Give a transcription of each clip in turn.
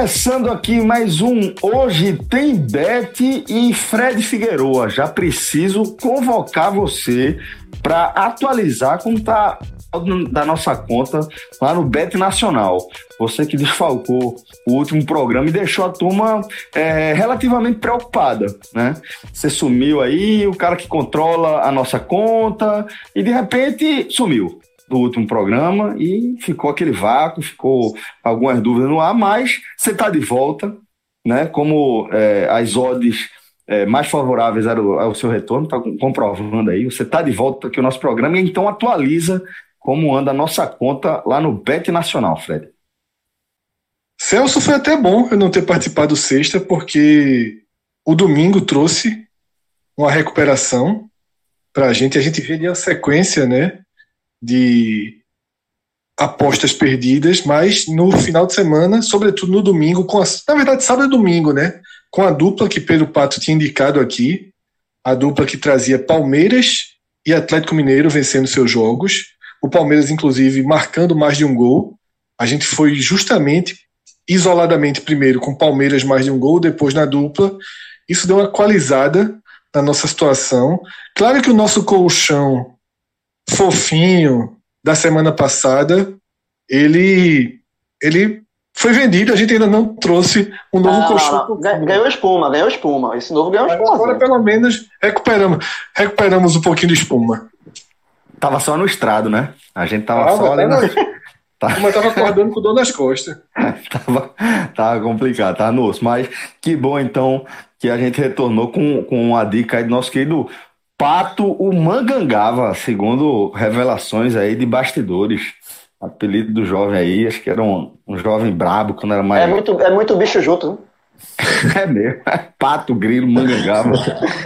Começando aqui mais um Hoje Tem Bet e Fred Figueroa. Já preciso convocar você para atualizar como tá da nossa conta lá no Bet Nacional. Você que desfalcou o último programa e deixou a turma é, relativamente preocupada, né? Você sumiu aí, o cara que controla a nossa conta e de repente sumiu do último programa e ficou aquele vácuo, ficou algumas dúvidas no ar, mas você está de volta, né? Como é, as odds é, mais favoráveis ao, ao seu retorno, está comprovando aí, você está de volta aqui o nosso programa e então atualiza como anda a nossa conta lá no Bet Nacional, Fred. Celso, foi até bom eu não ter participado sexta, porque o domingo trouxe uma recuperação para a gente. A gente vê a sequência, né? De apostas perdidas, mas no final de semana, sobretudo no domingo, com a, na verdade sábado e domingo, né? Com a dupla que Pedro Pato tinha indicado aqui, a dupla que trazia Palmeiras e Atlético Mineiro vencendo seus jogos, o Palmeiras inclusive marcando mais de um gol. A gente foi justamente isoladamente primeiro com Palmeiras mais de um gol, depois na dupla. Isso deu uma qualizada na nossa situação. Claro que o nosso colchão fofinho da semana passada, ele, ele foi vendido, a gente ainda não trouxe um novo não, colchão. Ganhou espuma, ganhou espuma. Esse novo ganhou espuma. Agora, pelo menos, recuperamos, recuperamos um pouquinho de espuma. Tava só no estrado, né? A gente tava ah, só ali na... Tá. Mas tava acordando com dor nas costas. tava, tava complicado, tava no osso. Mas que bom, então, que a gente retornou com, com a dica aí do nosso querido Pato o Mangangava, segundo revelações aí de bastidores. Apelido do jovem aí, acho que era um, um jovem brabo quando era mais. É muito, é muito bicho junto, né? é mesmo. Pato, grilo, mangangava.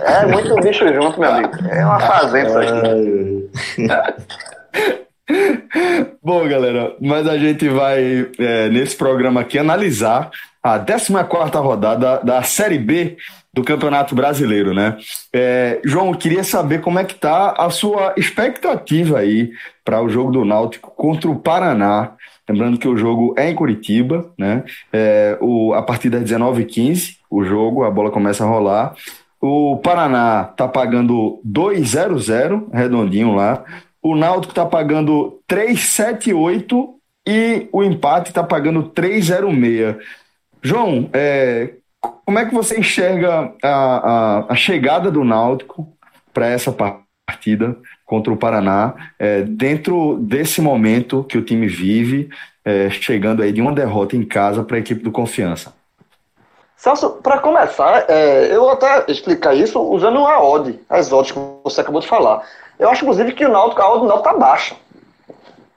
É muito bicho junto, meu amigo. É uma fazenda isso aqui. Bom, galera, mas a gente vai, é, nesse programa aqui, analisar a 14 rodada da Série B do Campeonato Brasileiro, né? É, João, queria saber como é que tá a sua expectativa aí para o jogo do Náutico contra o Paraná. Lembrando que o jogo é em Curitiba, né? É, o, a partir das 19h15, o jogo, a bola começa a rolar. O Paraná tá pagando 2,00, redondinho lá. O Náutico tá pagando 3,78 e o empate tá pagando 3,06. João, é, como é que você enxerga a, a, a chegada do Náutico para essa partida contra o Paraná, é, dentro desse momento que o time vive, é, chegando aí de uma derrota em casa para a equipe do Confiança? Celso, para começar, é, eu vou até explicar isso usando a odd, as odds que você acabou de falar. Eu acho, inclusive, que o Náutico, a odd do Náutico está baixa.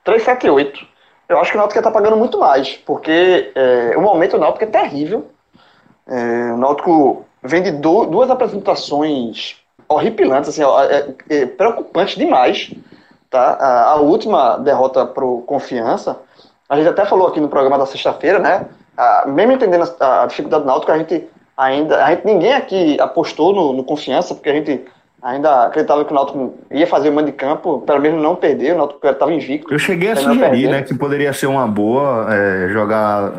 378. Eu acho que o Náutico está pagando muito mais, porque é, o momento do Náutico é terrível. É, o Náutico vem de do, duas apresentações horripilantes, assim, é, é, preocupante demais. Tá? A, a última derrota para Confiança, a gente até falou aqui no programa da sexta-feira, né? A, mesmo entendendo a, a, dificuldade do Náutico, a gente ainda, a gente, ninguém aqui apostou no, no Confiança, porque a gente ainda acreditava que o Náutico ia fazer o mando de campo, pelo menos não perder, o Náutico estava invicto. Eu cheguei a sugerir, né, que poderia ser uma boa é, jogar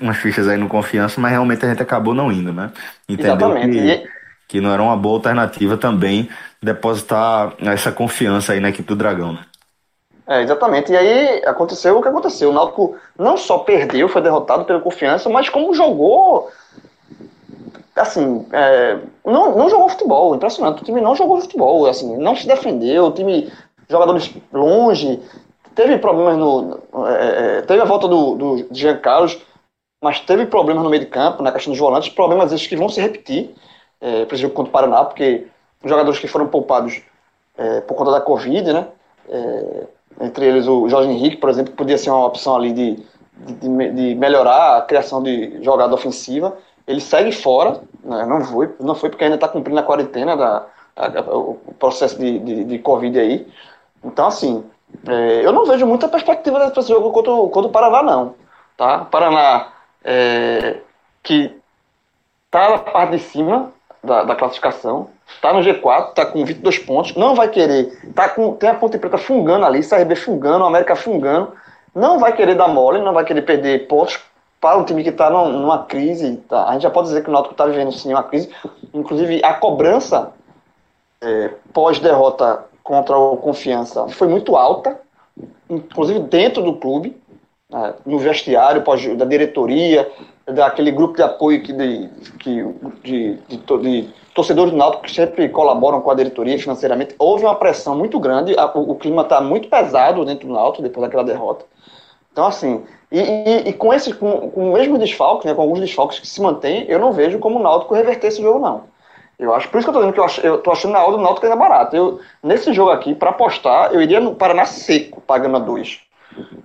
umas fichas aí no confiança, mas realmente a gente acabou não indo, né? Entendeu Exatamente. Que, e... que não era uma boa alternativa também depositar essa confiança aí na equipe do Dragão, né? É, exatamente. E aí aconteceu o que aconteceu. O Náutico não só perdeu, foi derrotado pela confiança, mas como jogou assim, é, não, não jogou futebol, impressionante. O time não jogou futebol, assim, não se defendeu, o time, jogadores longe, teve problemas no. É, é, teve a volta do, do Jean Carlos, mas teve problemas no meio de campo, na questão dos volantes, problemas esses que vão se repetir é, para contra o Paraná, porque os jogadores que foram poupados é, por conta da Covid, né? É, entre eles o Jorge Henrique, por exemplo, podia ser uma opção ali de, de, de melhorar a criação de jogada ofensiva. Ele segue fora, né? não foi, não foi porque ainda está cumprindo a quarentena da, a, a, o processo de, de, de Covid aí. Então, assim, é, eu não vejo muita perspectiva desse jogo contra, contra o Paraná, não. Tá? O Paraná, é, que está na parte de cima da, da classificação, está no G4, está com 22 pontos, não vai querer, tá com, tem a Ponte Preta fungando ali, CRB fungando, a América fungando, não vai querer dar mole, não vai querer perder pontos para um time que está numa crise. Tá? A gente já pode dizer que o Náutico está vivendo sim uma crise. Inclusive, a cobrança é, pós-derrota contra o Confiança foi muito alta, inclusive dentro do clube, né, no vestiário da diretoria, daquele grupo de apoio que de, que, de, de, de, torcedores do Náutico que sempre colaboram com a diretoria financeiramente. Houve uma pressão muito grande, a, o, o, clima está muito pesado dentro do Náutico depois daquela derrota. Então, assim, e, e, e com, esse, com, com o mesmo desfalque, né, com alguns desfalques que se mantêm, eu não vejo como o Náutico reverter esse jogo, não. Eu acho, por isso que eu tô dizendo que eu, eu tô achando na hora do Náutico ainda barato. Eu, nesse jogo aqui, para apostar, eu iria no Paraná seco, pagando a dois.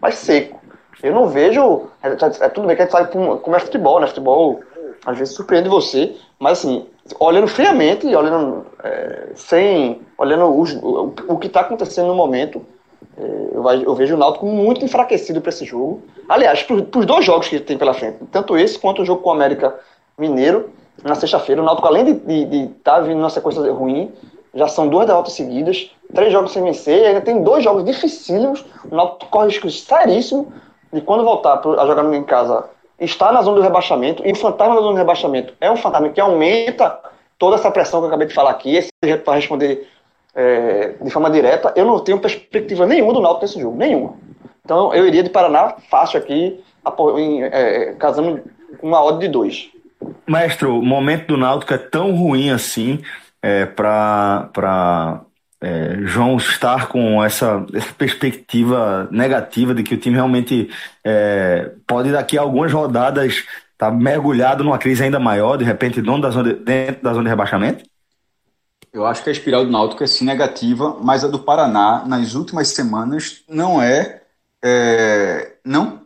Mas seco. Eu não vejo. É, é, é tudo bem que a gente sabe como é futebol, né? Futebol às vezes surpreende você, mas assim, olhando friamente, olhando é, sem. olhando os, o, o, que está acontecendo no momento, é, eu, vejo o Náutico muito enfraquecido para esse jogo. Aliás, para os dois jogos que tem pela frente, tanto esse quanto o jogo com o América Mineiro na sexta-feira. O Náutico, além de estar tá vindo numa sequência ruim, já são duas derrotas seguidas, três jogos sem vencer, e ainda tem dois jogos dificílimos. O Náutico corre risco seríssimo de quando voltar a jogar em casa estar na zona do rebaixamento, e o fantasma da zona do rebaixamento é um fantasma que aumenta toda essa pressão que eu acabei de falar aqui, esse para responder é, de forma direta, eu não tenho perspectiva nenhuma do Náutico nesse jogo, nenhuma. Então eu iria de Paraná fácil aqui, é, casando com uma odd de dois. Mestre, o momento do Náutico é tão ruim assim é, para é, João estar com essa, essa, perspectiva negativa de que o time realmente é, pode daqui a algumas rodadas estar tá mergulhado numa crise ainda maior, de repente da zona de, dentro da zona de rebaixamento? Eu acho que a espiral do Náutico é sim negativa, mas a do Paraná nas últimas semanas não é, é não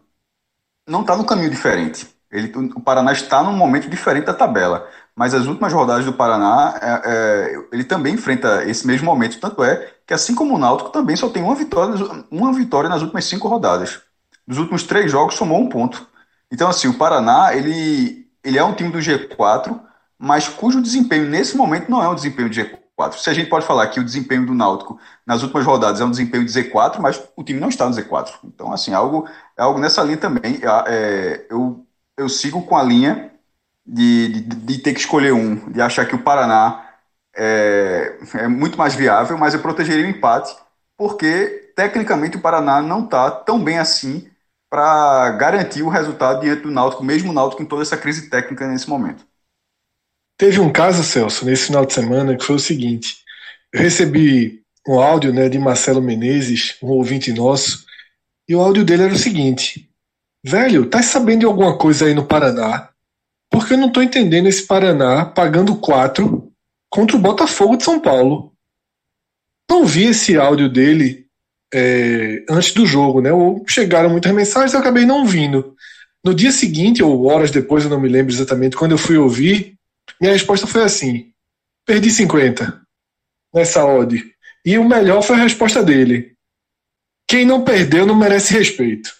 não está no caminho diferente. Ele, o Paraná está num momento diferente da tabela, mas as últimas rodadas do Paraná, é, é, ele também enfrenta esse mesmo momento. Tanto é que, assim como o Náutico, também só tem uma vitória, uma vitória nas últimas cinco rodadas. Nos últimos três jogos, somou um ponto. Então, assim, o Paraná, ele, ele é um time do G4, mas cujo desempenho nesse momento não é um desempenho de G4. Se a gente pode falar que o desempenho do Náutico nas últimas rodadas é um desempenho de Z4, mas o time não está no Z4. Então, assim, algo, é algo nessa linha também. É, eu eu sigo com a linha de, de, de, ter que escolher um, de achar que o Paraná é, é muito mais viável, mas eu protegeria o empate, porque tecnicamente o Paraná não está tão bem assim para garantir o resultado diante do Náutico, mesmo o Náutico em toda essa crise técnica nesse momento. Teve um caso, Celso, nesse final de semana, que foi o seguinte: eu recebi um áudio né, de Marcelo Menezes, um ouvinte nosso, e o áudio dele era o seguinte: Velho, tá sabendo de alguma coisa aí no Paraná? Porque eu não tô entendendo esse Paraná pagando 4 contra o Botafogo de São Paulo. Não vi esse áudio dele é, antes do jogo, né? Ou chegaram muitas mensagens eu acabei não vindo. No dia seguinte, ou horas depois, eu não me lembro exatamente, quando eu fui ouvir, minha resposta foi assim: perdi 50 nessa odd. E o melhor foi a resposta dele: quem não perdeu não merece respeito.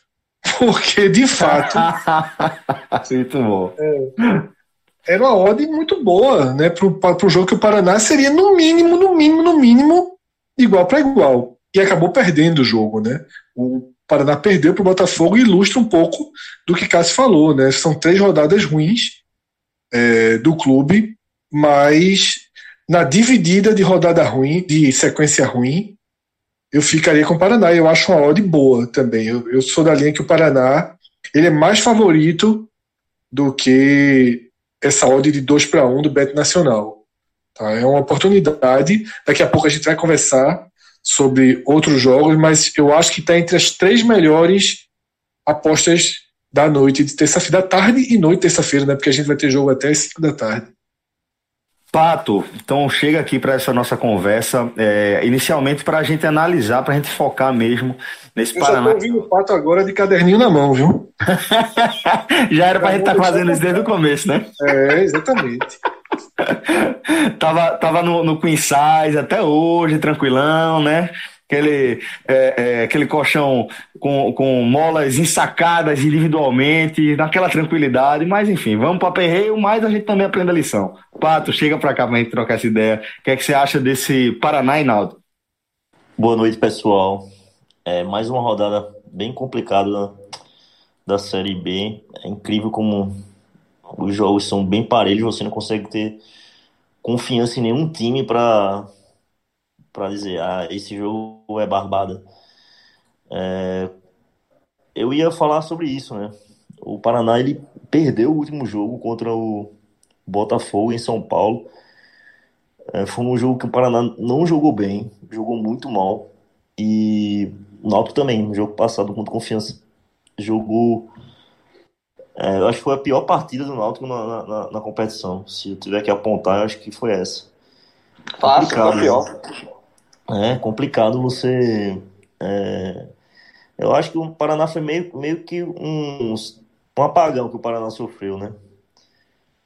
Porque, de fato. muito bom. É, era uma odd muito boa, né? Para o jogo que o Paraná seria, no mínimo, no mínimo, no mínimo, igual para igual. E acabou perdendo o jogo, né? O Paraná perdeu para o Botafogo e ilustra um pouco do que Cássio falou, né? São três rodadas ruins é, do clube, mas na dividida de rodada ruim, de sequência ruim, eu ficaria com o Paraná. Eu acho uma odd boa também. Eu, eu sou da linha que o Paraná ele é mais favorito do que essa odd de 2 para 1 do Bet Nacional. Tá? É uma oportunidade. Daqui a pouco a gente vai conversar sobre outros jogos, mas eu acho que está entre as três melhores apostas da noite de terça-feira, da tarde e noite terça-feira, né? Porque a gente vai ter jogo até as 5 da tarde. Pato, então chega aqui para essa nossa conversa, é, inicialmente para a gente analisar, para a gente focar mesmo nesse Eu Paraná. tô ouvindo o Pato agora de caderninho na mão, viu? Já era para a gente estar tá fazendo isso desde o começo, né? É, exatamente. tava tava no, no Queen Size até hoje, tranquilão, né? Aquele, é, é, aquele colchão com, com molas ensacadas individualmente, naquela tranquilidade, mas enfim, vamos para perreio, mas a gente também aprende a lição. Pato, chega para cá para a gente trocar essa ideia. O que é que você acha desse Paraná e Naldo? Boa noite, pessoal. É mais uma rodada bem complicada da, da Série B. É incrível como os jogos são bem parelhos, você não consegue ter confiança em nenhum time para para dizer, ah, esse jogo é barbada. É, eu ia falar sobre isso, né? O Paraná ele perdeu o último jogo contra o Botafogo em São Paulo. É, foi um jogo que o Paraná não jogou bem, jogou muito mal. E o Náutico também, no jogo passado contra Confiança, jogou. É, eu acho que foi a pior partida do Náutico na, na, na competição. Se eu tiver que apontar, eu acho que foi essa. Fácil, foi a pior. É complicado você. É, eu acho que o Paraná foi meio, meio que um, um apagão que o Paraná sofreu, né?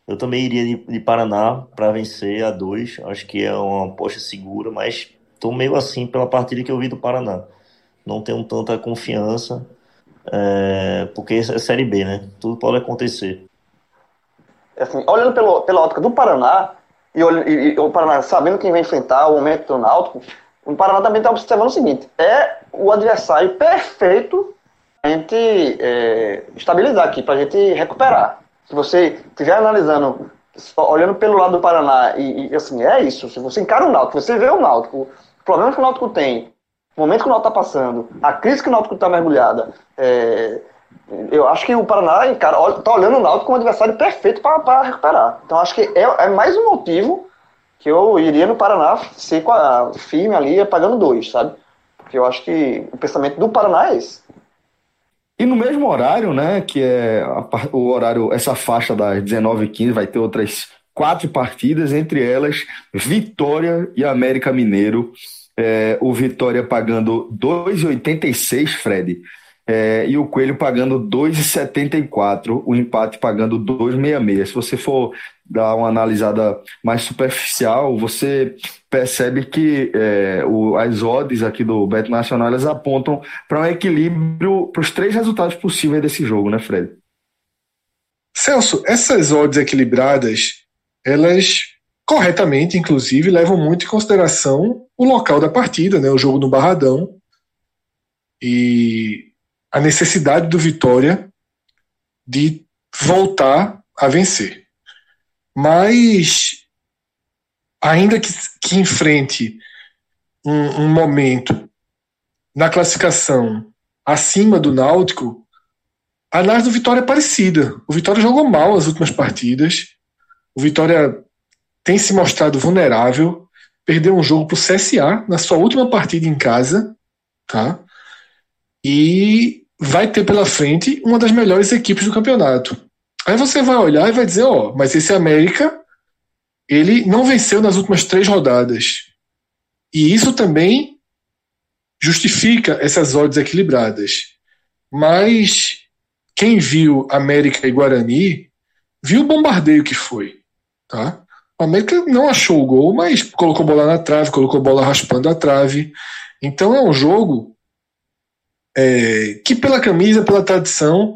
Eu também iria de, de Paraná para vencer a dois. Acho que é uma aposta segura, mas estou meio assim pela partida que eu vi do Paraná. Não tenho tanta confiança, é, porque é Série B, né? Tudo pode acontecer. Assim, olhando pelo, pela ótica do Paraná, e, e, e o Paraná sabendo quem vai enfrentar o momento do Náutico, o Paraná também está observando o seguinte: é o adversário perfeito a gente é, estabilizar aqui, para a gente recuperar. Se você estiver analisando, olhando pelo lado do Paraná, e, e, assim, é isso. Se você encara o Náutico, você vê o Náutico, o problema que o Náutico tem, o momento que o Náutico está passando, a crise que o Náutico está mergulhada, é, eu acho que o Paraná está olhando o Náutico como adversário perfeito para recuperar. Então acho que é, é mais um motivo que eu iria no Paraná ser com a firme ali, pagando dois, sabe? Porque eu acho que o pensamento do Paraná é esse. E no mesmo horário, né, que é a, o horário, essa faixa das 19h15, vai ter outras quatro partidas, entre elas Vitória e América Mineiro. É, o Vitória pagando 2,86, Fred. É, e o Coelho pagando 2,74, o empate pagando 2,66. Se você for dar uma analisada mais superficial, você percebe que é, o, as odds aqui do Beto Nacional elas apontam para um equilíbrio para os três resultados possíveis desse jogo, né, Fred? Celso, essas odds equilibradas, elas corretamente, inclusive, levam muito em consideração o local da partida, né, o jogo no Barradão e a necessidade do Vitória de voltar a vencer. Mas, ainda que, que enfrente um, um momento na classificação acima do Náutico, a análise do Vitória é parecida. O Vitória jogou mal as últimas partidas. O Vitória tem se mostrado vulnerável. Perdeu um jogo para o CSA na sua última partida em casa. Tá? E vai ter pela frente uma das melhores equipes do campeonato. Aí você vai olhar e vai dizer, ó, mas esse América, ele não venceu nas últimas três rodadas. E isso também justifica essas odds equilibradas. Mas quem viu América e Guarani viu o bombardeio que foi, tá? O América não achou o gol, mas colocou bola na trave, colocou bola raspando a trave. Então é um jogo é, que pela camisa, pela tradição,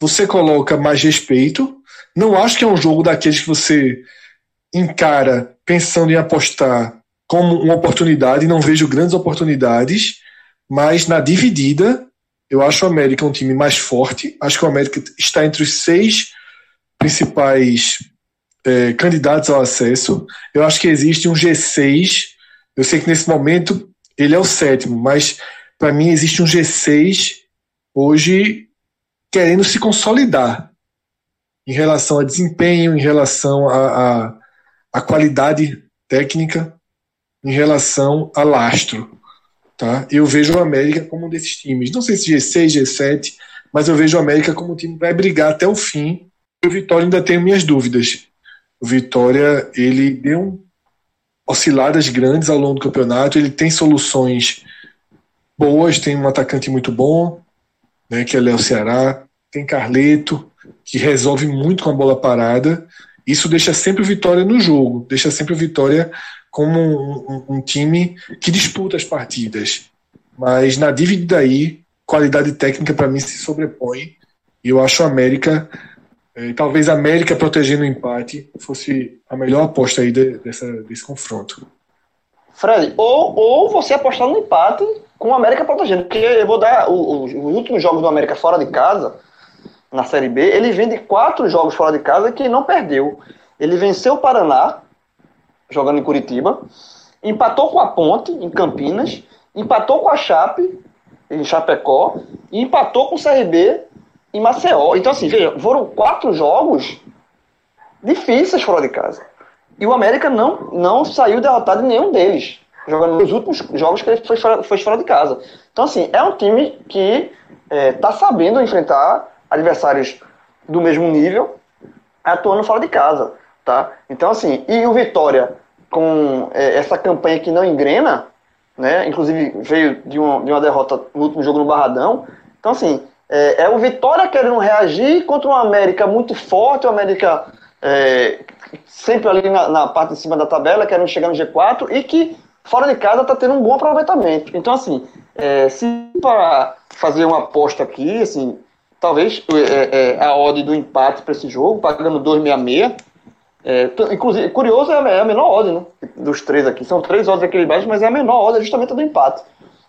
você coloca mais respeito. Não acho que é um jogo daqueles que você encara pensando em apostar como uma oportunidade, não vejo grandes oportunidades, mas na dividida, eu acho o América um time mais forte. Acho que o América está entre os seis principais é, candidatos ao acesso. Eu acho que existe um G6. Eu sei que nesse momento ele é o sétimo, mas para mim existe um G6 hoje querendo se consolidar em relação a desempenho, em relação a, a, a qualidade técnica, em relação a lastro. Tá? Eu vejo o América como um desses times. Não sei se G6, G7, mas eu vejo o América como um time que vai brigar até o fim. O Vitória ainda tenho minhas dúvidas. O Vitória, ele deu osciladas grandes ao longo do campeonato, ele tem soluções boas, tem um atacante muito bom, né, que é Léo Ceará, tem Carleto, que resolve muito com a bola parada. Isso deixa sempre Vitória no jogo, deixa sempre Vitória como um, um, um time que disputa as partidas. Mas na dívida aí, qualidade técnica para mim se sobrepõe. E eu acho a América, eh, talvez a América protegendo o empate fosse a melhor aposta aí de, dessa, desse confronto. Fred, ou, ou você apostar no empate com o América protegendo, porque eu vou dar os últimos jogos do América fora de casa, na Série B, ele vem de quatro jogos fora de casa que não perdeu. Ele venceu o Paraná, jogando em Curitiba, empatou com a Ponte, em Campinas, empatou com a Chape, em Chapecó, e empatou com o CRB em Maceió. Então, assim, veja, foram quatro jogos difíceis fora de casa. E o América não, não saiu derrotado em nenhum deles, jogando nos últimos jogos que ele foi fora, foi fora de casa. Então, assim, é um time que está é, sabendo enfrentar adversários do mesmo nível, atuando fora de casa. Tá? Então, assim, e o Vitória, com é, essa campanha que não engrena, né? Inclusive veio de uma, de uma derrota no último jogo no Barradão. Então, assim, é, é o Vitória querendo reagir contra uma América muito forte, o América é, sempre ali na, na, parte de cima da tabela, querendo chegar no G4 e que fora de casa está tendo um bom aproveitamento. Então, assim, é, se para fazer uma aposta aqui, assim, talvez é, é, a odd do empate para esse jogo, pagando 2,66 é, inclusive, curioso é a, é a menor odd, né? Dos três aqui. São três odds equilibradas, mas é a menor odd, é justamente a do empate.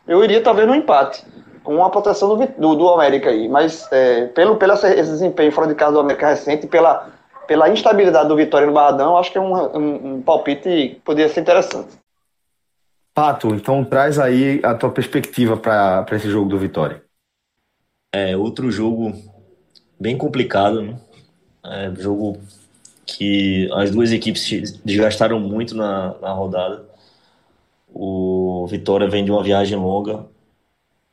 Eu iria talvez no empate, com uma proteção do, do, do América aí. Mas é, pelo, pelo esse desempenho fora de casa do América recente, pela, pela instabilidade do Vitória no Barradão, acho que é um, um, um palpite que poderia ser interessante. Pato, então traz aí a tua perspectiva para esse jogo do Vitória. É outro jogo bem complicado, né? É, jogo que as duas equipes desgastaram muito na, na rodada. O Vitória vem de uma viagem longa,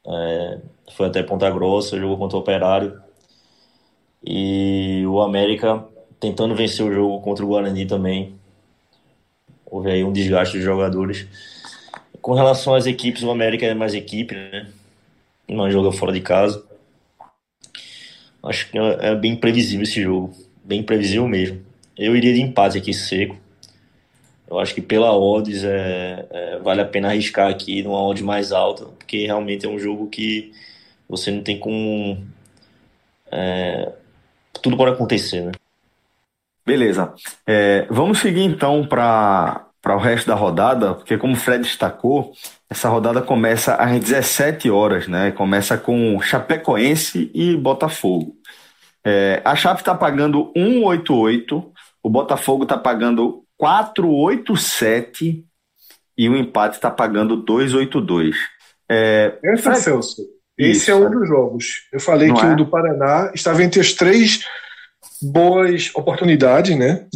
é, foi até Ponta Grossa, jogou contra o Operário. E o América tentando vencer o jogo contra o Guarani também. Houve aí um desgaste dos jogadores. Com relação às equipes, o América é mais equipe, né? Não joga fora de casa. Acho que é, é bem previsível esse jogo. Bem previsível mesmo. Eu iria de empate aqui seco. Eu acho que pela odds é, é, vale a pena arriscar aqui numa odd mais alta, porque realmente é um jogo que você não tem como. É, tudo pode acontecer, né? Beleza. É, vamos seguir então para o resto da rodada, porque como o Fred destacou, essa rodada começa às 17 horas, né? Começa com Chapecoense e Botafogo. É, a Chape está pagando 188 o Botafogo está pagando 487 e o empate está pagando 282. É, Essa, Fred... Celso, esse Isso, é um dos jogos. Eu falei que é? o do Paraná estava entre as três boas oportunidades, né?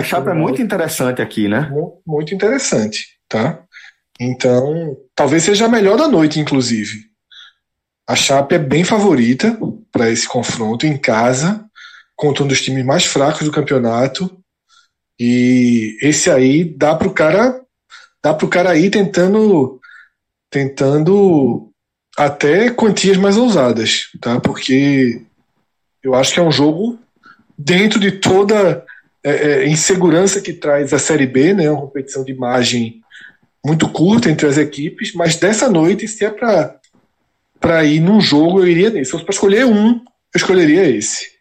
A chapa é muito interessante aqui, né? Muito, interessante, tá? Então, talvez seja a melhor da noite, inclusive. A Chape é bem favorita para esse confronto em casa contra um dos times mais fracos do campeonato. E esse aí dá pro cara dá pro cara ir tentando tentando até quantias mais ousadas, tá? Porque eu acho que é um jogo dentro de toda é, é, insegurança que traz a Série B, né? Uma competição de imagem muito curta entre as equipes, mas dessa noite, se é para ir num jogo, eu iria nesse. Se para escolher um, eu escolheria esse.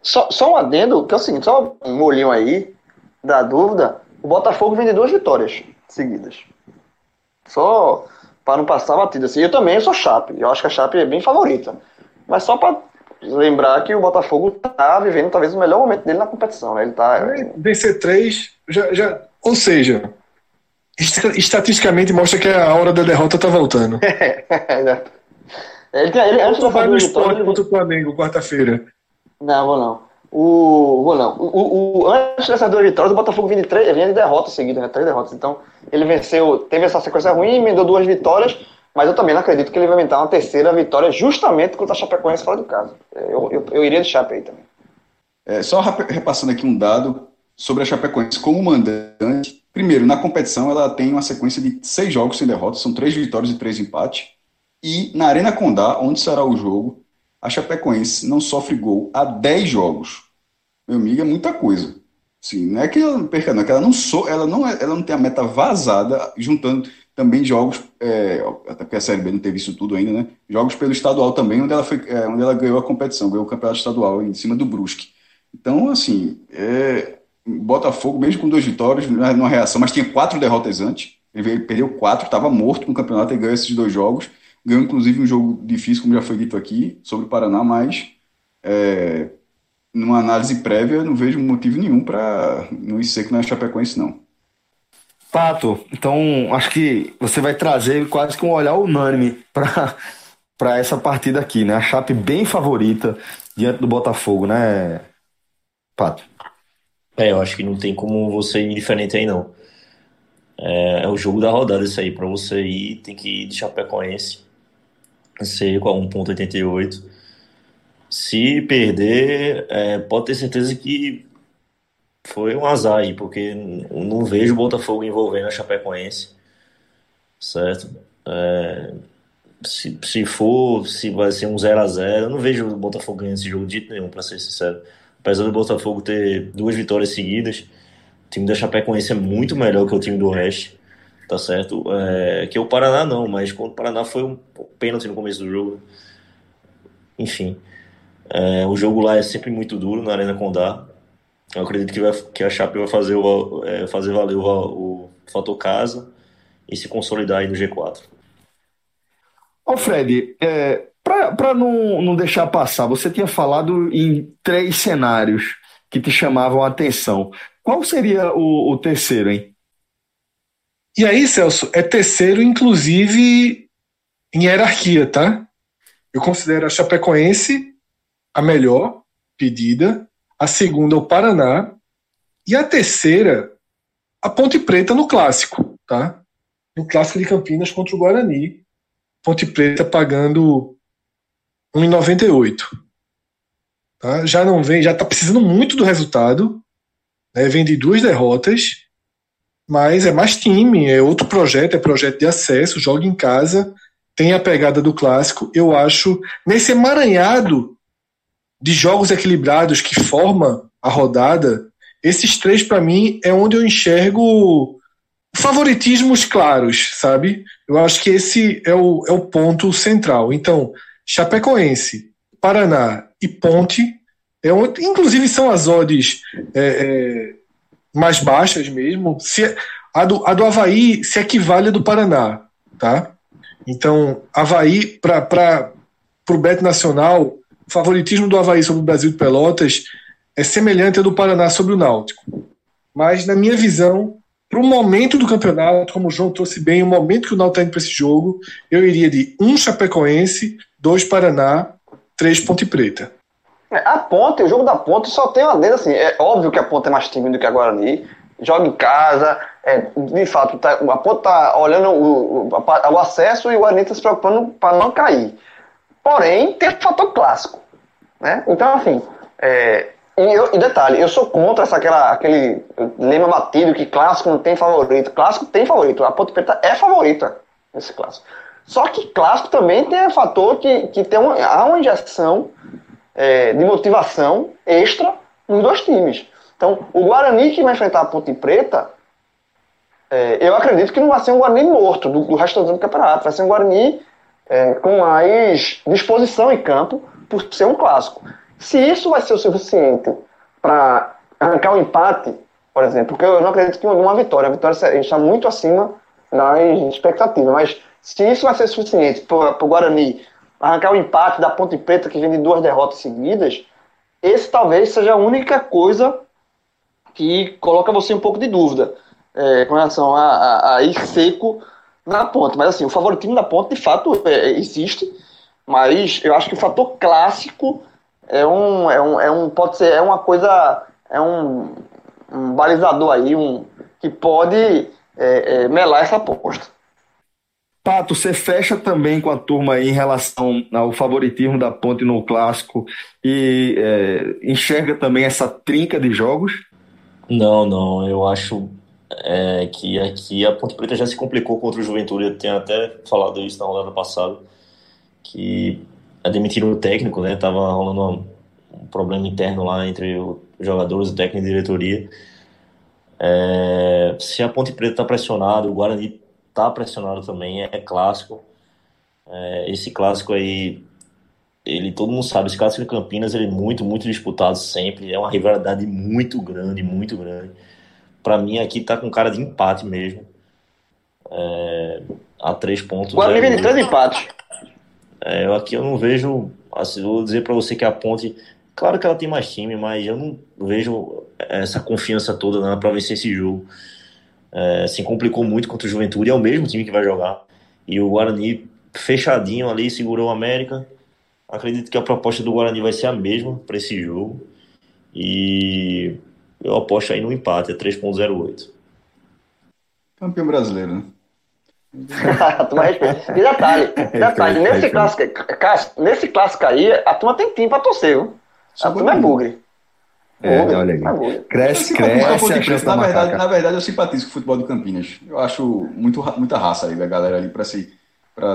Só, só um adendo, que é o seguinte, só um molhinho aí da dúvida, o Botafogo vem de duas vitórias seguidas. Só para não passar batida. Assim, eu também sou Chape, eu acho que a Chape é bem favorita. Mas só para lembrar que o Botafogo está vivendo talvez o melhor momento dele na competição. Né? Ele tá, Vencer três, já, já, ou seja, estatisticamente mostra que a hora da derrota está voltando. é, ele, ele, antes vai no esporte contra o Flamengo, quarta-feira. Não, vou não. O, vou não. O, o, antes dessas duas vitórias, o Botafogo vinha de, três, vinha de derrotas seguidas, né? Três derrotas. Então, ele venceu, teve essa sequência ruim, emendou duas vitórias, mas eu também não acredito que ele vai inventar uma terceira vitória justamente contra a Chapecoense fora de casa. Eu, eu, eu iria de Chape aí também. É, só repassando aqui um dado sobre a Chapecoense como mandante. Primeiro, na competição ela tem uma sequência de seis jogos sem derrota, são três vitórias e três empates. E na Arena Condá, onde será o jogo, a Chapecoense não sofre gol há 10 jogos. Meu amigo, é muita coisa. Sim, não é que ela perca, não, é que ela não, so, ela não, é, ela não tem a meta vazada, juntando também jogos, é, até porque a Série B não teve isso tudo ainda, né? Jogos pelo estadual também, onde ela, foi, é, onde ela ganhou a competição, ganhou o campeonato estadual em cima do Brusque. Então, assim, é, Botafogo, mesmo com duas vitórias, numa reação, mas tinha quatro derrotas antes. Ele perdeu quatro, estava morto no campeonato e ganhou esses dois jogos. Ganhou, inclusive, um jogo difícil, como já foi dito aqui, sobre o Paraná, mas é, numa análise prévia, não vejo motivo nenhum para não ir seco na Chapecoense, não. Pato, então acho que você vai trazer quase que um olhar unânime para essa partida aqui, né? A Chape bem favorita diante do Botafogo, né, Pato? É, eu acho que não tem como você ir diferente aí, não. É, é o jogo da rodada isso aí. Para você ir, tem que ir de Chapecoense. Seco a 1.88. Se perder, é, pode ter certeza que foi um azar aí, porque não vejo o Botafogo envolvendo a Chapecoense, certo? É, se, se for, se vai ser um 0 a 0 eu não vejo o Botafogo ganhando esse jogo de jeito nenhum, para ser sincero. Apesar do Botafogo ter duas vitórias seguidas, o time da Chapecoense é muito melhor que o time do Oeste, tá certo? É, que o Paraná não, mas quando o Paraná foi um pênalti no começo do jogo. Enfim, é, o jogo lá é sempre muito duro na Arena Condá. Eu acredito que, vai, que a Chape vai fazer, o, é, fazer valer o, o fator casa e se consolidar aí no G4. Ô Fred, é, para não, não deixar passar, você tinha falado em três cenários que te chamavam a atenção. Qual seria o, o terceiro, hein? E aí, Celso, é terceiro, inclusive, em hierarquia, tá? Eu considero a Chapecoense a melhor pedida, a segunda o Paraná e a terceira a Ponte Preta no clássico, tá? No clássico de Campinas contra o Guarani. Ponte Preta pagando 1,98. Tá? Já não vem, já está precisando muito do resultado. Né? Vem de duas derrotas, mas é mais time, é outro projeto, é projeto de acesso, joga em casa, tem a pegada do clássico. Eu acho, nesse emaranhado de jogos equilibrados que forma a rodada, esses três para mim é onde eu enxergo favoritismos claros, sabe? Eu acho que esse é o, é o ponto central. Então, Chapecoense, Paraná e Ponte, é onde, inclusive são as odds é, é, mais baixas mesmo. Se, a, do, a do Havaí se equivale à do Paraná, tá? Então, Havaí, para o Bet Nacional, o favoritismo do Havaí sobre o Brasil de Pelotas é semelhante ao do Paraná sobre o Náutico. Mas, na minha visão, para o momento do campeonato, como o João trouxe bem, o momento que o Náutico está indo para esse jogo, eu iria de um Chapecoense, dois Paraná, três Ponte Preta. É, a Ponte, o jogo da Ponte só tem uma dedo assim. É óbvio que a Ponte é mais tímida do que a Guarani. Joga em casa, é, de fato, tá, a Ponte está olhando o, o, o, acesso e o Guarani está se preocupando para não cair. Porém, tem o fator clássico. Né? Então, assim, é, e, eu, e, detalhe, eu sou contra essa, aquela, aquele lema batido que clássico não tem favorito. Clássico tem favorito. A Ponte Preta é favorita nesse clássico. Só que clássico também tem um fator que, que tem uma, há uma injeção é, de motivação extra nos dois times. Então, o Guarani que vai enfrentar a Ponte Preta, é, eu acredito que não vai ser um Guarani morto do, do resto do campeonato. Vai ser um Guarani é, com mais disposição em campo por ser um clássico. Se isso vai ser o suficiente para arrancar o um empate, por exemplo, porque eu não acredito que uma vitória, a vitória está muito acima das expectativas, mas se isso vai ser suficiente para o Guarani arrancar o empate da Ponte Preta, que vem de duas derrotas seguidas, esse talvez seja a única coisa que coloca você um pouco de dúvida é, com relação a, a, a, ir seco na ponte. Mas assim, o favoritismo da ponte de fato é, existe, mas eu acho que o fator clássico é um, é um, é um pode ser, é uma coisa, é um, um balizador aí, um, que pode é, é, melar essa aposta. Pato, você fecha também com a turma aí em relação ao favoritismo da Ponte no clássico e é, enxerga também essa trinca de jogos? Não, não. Eu acho é, que aqui a Ponte Preta já se complicou contra o Juventude. Eu tenho até falado isso na rodada passada, que admitiram o técnico, né? Tava rolando um problema interno lá entre os jogadores, o técnico e a diretoria. É, se a Ponte Preta está pressionado, o Guarani está pressionado também, é, é clássico. Esse clássico aí, ele todo mundo sabe, esse clássico de Campinas ele é muito, muito disputado sempre. É uma rivalidade muito grande, muito grande. Para mim aqui tá com cara de empate mesmo. É, a três pontos. O Guarani vem de três empates. É, eu aqui eu não vejo. Assim, vou dizer para você que a Ponte, claro que ela tem mais time, mas eu não vejo essa confiança toda né, para vencer esse jogo. É, se complicou muito contra o Juventude, é o mesmo time que vai jogar. E o Guarani fechadinho ali, segurou o América. Acredito que a proposta do Guarani vai ser a mesma para esse jogo. E eu aposto aí no empate, é 3.08. Campeão brasileiro, né? turma respeita. E detalhe, detalhe nesse, clássico, nesse clássico aí, a turma tem tempo pra torcer, viu? A turma é bugre. É, olha aí. Cresce, cresce. A chance na, verdade, na verdade, eu simpatizo com o futebol do Campinas. Eu acho muito, muita raça aí da galera ali para se,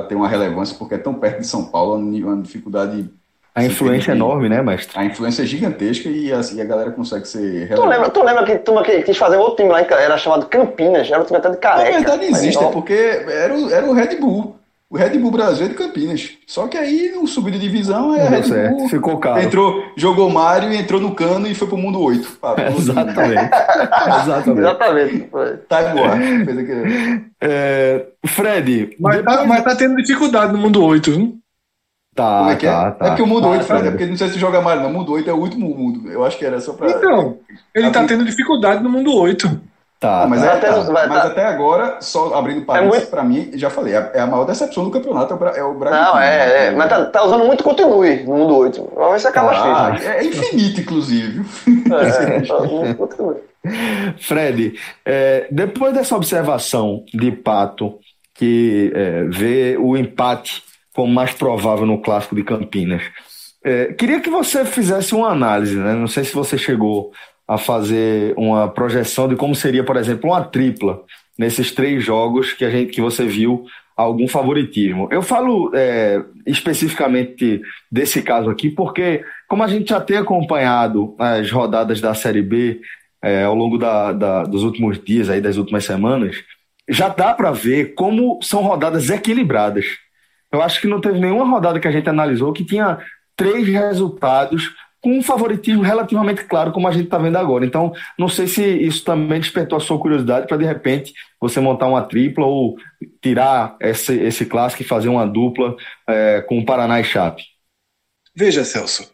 ter uma relevância, porque é tão perto de São Paulo, uma dificuldade a influência é enorme, né, mestre? A influência é gigantesca e a, e a galera consegue ser. Tu lembra, tu lembra que tu que quis fazer outro time lá, era chamado Campinas, era um time até de careca. Na verdade existe, é porque era o, era o Red Bull. O Red Bull Brasil é de Campinas. Só que aí, no subir de divisão, é Red certo. Bull. Ficou caro. Entrou, jogou Mario, entrou no cano e foi pro mundo 8. Ah, Exatamente. Exatamente. Exatamente. Tá igual. É, Fred. Mas, tá, mas tá tendo dificuldade no mundo 8, viu? Tá, Como é que tá, é? Tá, é porque o mundo tá, 8, Fred, tá. é porque não sei se joga mais, não. O mundo 8 é o último mundo. Eu acho que era só pra. Então, ele tá tendo dificuldade no mundo 8. Tá, mas, tá, é, tá, mas tá. até agora, só abrindo parênteses, é muito... pra mim, já falei, é a maior decepção do campeonato, é o Brasil. Não, é, é, mas tá, tá, usando muito continue no mundo 8. Vamos ver se acaba ah. É, infinito, inclusive. É. Fred, é, depois dessa observação de Pato, que é, vê o empate como mais provável no clássico de Campinas. É, queria que você fizesse uma análise, né? Não sei se você chegou a fazer uma projeção de como seria, por exemplo, uma tripla nesses três jogos que a gente que você viu algum favoritismo. Eu falo é, especificamente desse caso aqui porque, como a gente já tem acompanhado as rodadas da Série B é, ao longo da, da, dos últimos dias, aí, das últimas semanas, já dá para ver como são rodadas equilibradas. Eu acho que não teve nenhuma rodada que a gente analisou que tinha três resultados com um favoritismo relativamente claro, como a gente está vendo agora. Então, não sei se isso também despertou a sua curiosidade para, de repente, você montar uma tripla ou tirar esse, esse clássico e fazer uma dupla é, com o Paraná e Chape. Veja, Celso,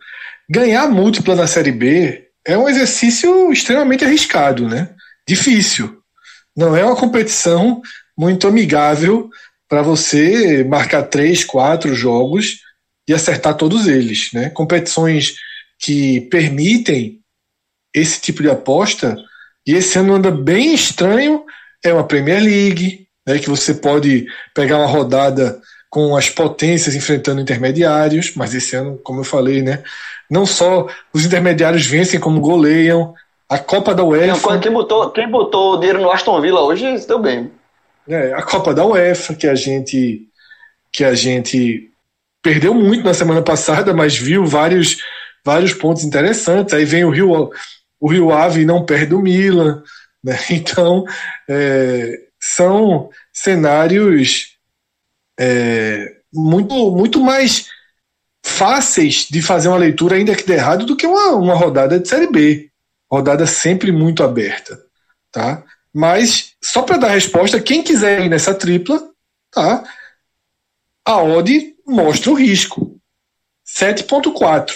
ganhar múltipla na Série B é um exercício extremamente arriscado, né? Difícil. Não é uma competição muito amigável para você marcar três, quatro jogos e acertar todos eles. Né? Competições que permitem esse tipo de aposta, e esse ano anda bem estranho, é uma Premier League, né, que você pode pegar uma rodada com as potências enfrentando intermediários, mas esse ano, como eu falei, né, não só os intermediários vencem como goleiam, a Copa da UEFA... Quem botou, quem botou dinheiro no Aston Villa hoje se deu bem. É, a Copa da UEFA, que a gente que a gente perdeu muito na semana passada, mas viu vários, vários pontos interessantes. Aí vem o Rio, o Rio Ave e não perde o Milan. Né? Então, é, são cenários é, muito, muito mais fáceis de fazer uma leitura, ainda que dê errado, do que uma, uma rodada de Série B. Rodada sempre muito aberta. Tá? Mas, só para dar resposta, quem quiser ir nessa tripla, tá? A odd mostra o risco. 7,4.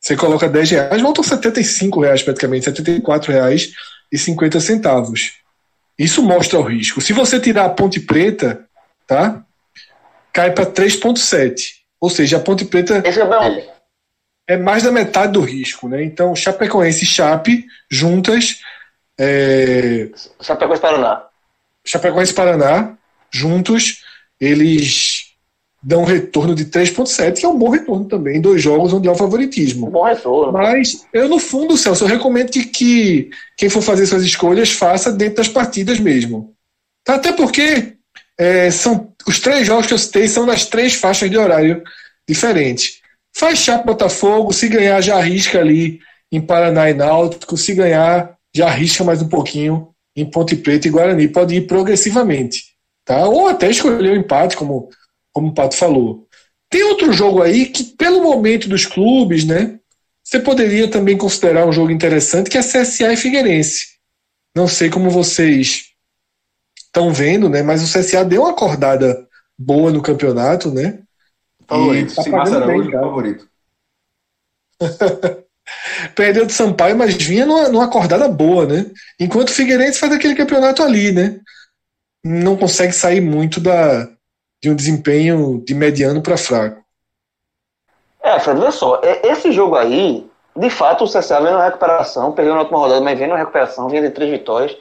Você coloca 10 reais, voltam 75 reais praticamente, 74 reais e 50 centavos. Isso mostra o risco. Se você tirar a Ponte Preta, tá? Cai para 3,7. Ou seja, a Ponte Preta é, mais da metade do risco, né? Então, Chapecoense e Chape juntas é... Chapecoense Paraná. Chapecoense Paraná, juntos, eles dão um retorno de 3,7, que é um bom retorno também, em dois jogos onde há o favoritismo. Bom retorno. Mas eu, no fundo, Celso, eu recomendo que, que quem for fazer suas escolhas faça dentro das partidas mesmo. Tá? Até porque é, são os três jogos que eu citei são das três faixas de horário diferentes. Faz Chape Botafogo, se ganhar já arrisca ali em Paraná e Náutico, se ganhar já arrisca mais um pouquinho em Ponte Preta e Guarani. Pode ir progressivamente. Tá? Ou até escolher o um empate, como, como o Pato falou. Tem outro jogo aí que, pelo momento dos clubes, né, você poderia também considerar um jogo interessante, que é CSA e Figueirense. Não sei como vocês estão vendo, né, mas o CSA deu uma acordada boa no campeonato, né? Favorito, tá sim, Massa bem, favorito. Perdeu de Sampaio, mas vinha numa, numa acordada boa, né? Enquanto o Figueirense faz aquele campeonato ali, né? Não consegue sair muito da, de um desempenho de mediano para fraco. É, Fred, olha só, esse jogo aí, de fato, o CSA vem na recuperação, perdeu na última rodada, mas vem na recuperação, vinha de três vitórias,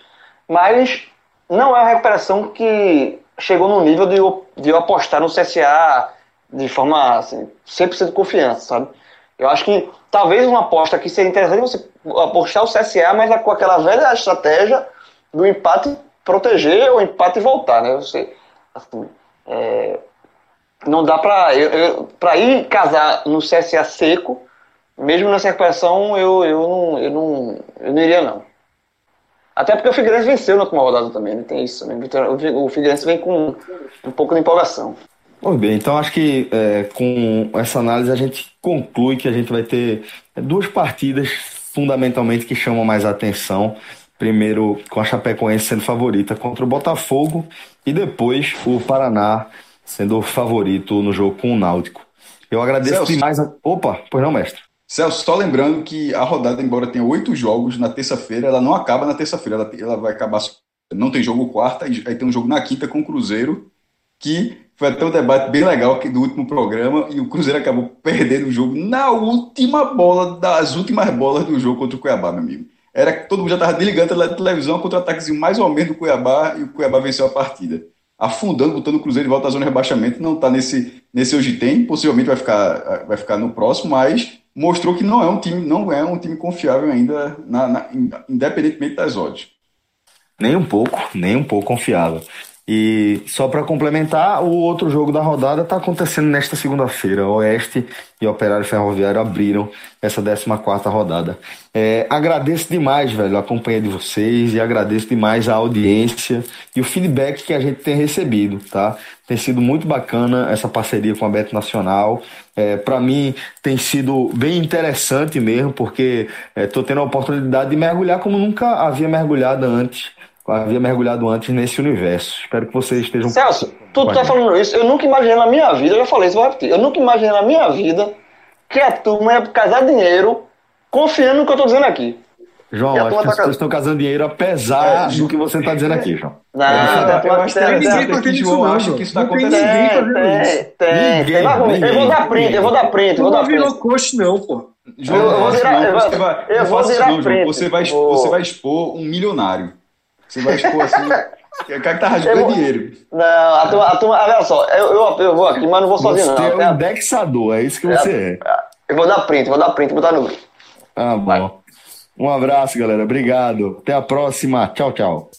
mas não é uma recuperação que chegou no nível de eu, de eu apostar no CSA de forma assim, 100% de confiança, sabe? Eu acho que talvez uma aposta que seria interessante você apostar o CSA, mas com aquela velha estratégia do empate proteger ou empate voltar, né? Você, assim, é, não dá para para ir casar no CSA seco, mesmo nessa recuperação, eu, eu, não, eu, não, eu não iria não. Até porque o Figueirense venceu na última rodada também, né? tem isso? O Figueirense vem com um pouco de empolgação. Muito bem, então acho que é, com essa análise a gente conclui que a gente vai ter duas partidas fundamentalmente que chamam mais atenção. Primeiro com a Chapecoense sendo favorita contra o Botafogo e depois o Paraná sendo favorito no jogo com o Náutico. Eu agradeço Celso. demais. A... Opa, pois não, mestre. Celso, só lembrando que a rodada, embora tenha oito jogos na terça-feira, ela não acaba na terça-feira, ela, ela vai acabar. Não tem jogo quarta, aí tem um jogo na quinta com o Cruzeiro, que foi até um debate bem legal aqui do último programa e o Cruzeiro acabou perdendo o jogo na última bola, das últimas bolas do jogo contra o Cuiabá, meu amigo. Era que todo mundo já estava desligando a televisão contra o ataque mais ou menos do Cuiabá e o Cuiabá venceu a partida. Afundando, botando o Cruzeiro de volta à zona de rebaixamento. Não está nesse, nesse hoje tem, possivelmente vai ficar, vai ficar no próximo, mas mostrou que não é um time, não é um time confiável ainda, na, na, independentemente das odds. Nem um pouco, nem um pouco confiável. E só para complementar, o outro jogo da rodada está acontecendo nesta segunda-feira. Oeste e Operário Ferroviário abriram essa 14 rodada. É, agradeço demais, velho, a companhia de vocês e agradeço demais a audiência e o feedback que a gente tem recebido, tá? Tem sido muito bacana essa parceria com a Beto Nacional. É, para mim tem sido bem interessante mesmo, porque estou é, tendo a oportunidade de mergulhar como nunca havia mergulhado antes havia mergulhado antes nesse universo. Espero que vocês estejam. Celso, tu tá falando isso, eu nunca imaginei na minha vida, eu já falei isso, vou repetir. Eu nunca imaginei na minha vida que a turma ia casar dinheiro confiando no que eu tô dizendo aqui. João, acho que tá as pessoas estão casando dinheiro apesar é, do que você está dizendo aqui, João. Não, não, eu acho que ninguém tá isso, não. Acho que isso está acontecendo. Tem, tem, tem. Eu vou dar print, eu vou dar print. Não virou coach, não, pô. João, eu vou virar, você vai, eu vou virar print. Você vai, você vai expor um milionário. Você vai expor assim. O cara que tá rasgando dinheiro. Não, a turma, a turma, olha só, eu, eu, eu, vou aqui, mas não vou sozinho, você não. Você é um indexador, é isso que você é. é. Eu vou dar print, vou dar print, botar no grupo. Ah, bom. Um abraço, galera. Obrigado. Até a próxima. Tchau, tchau.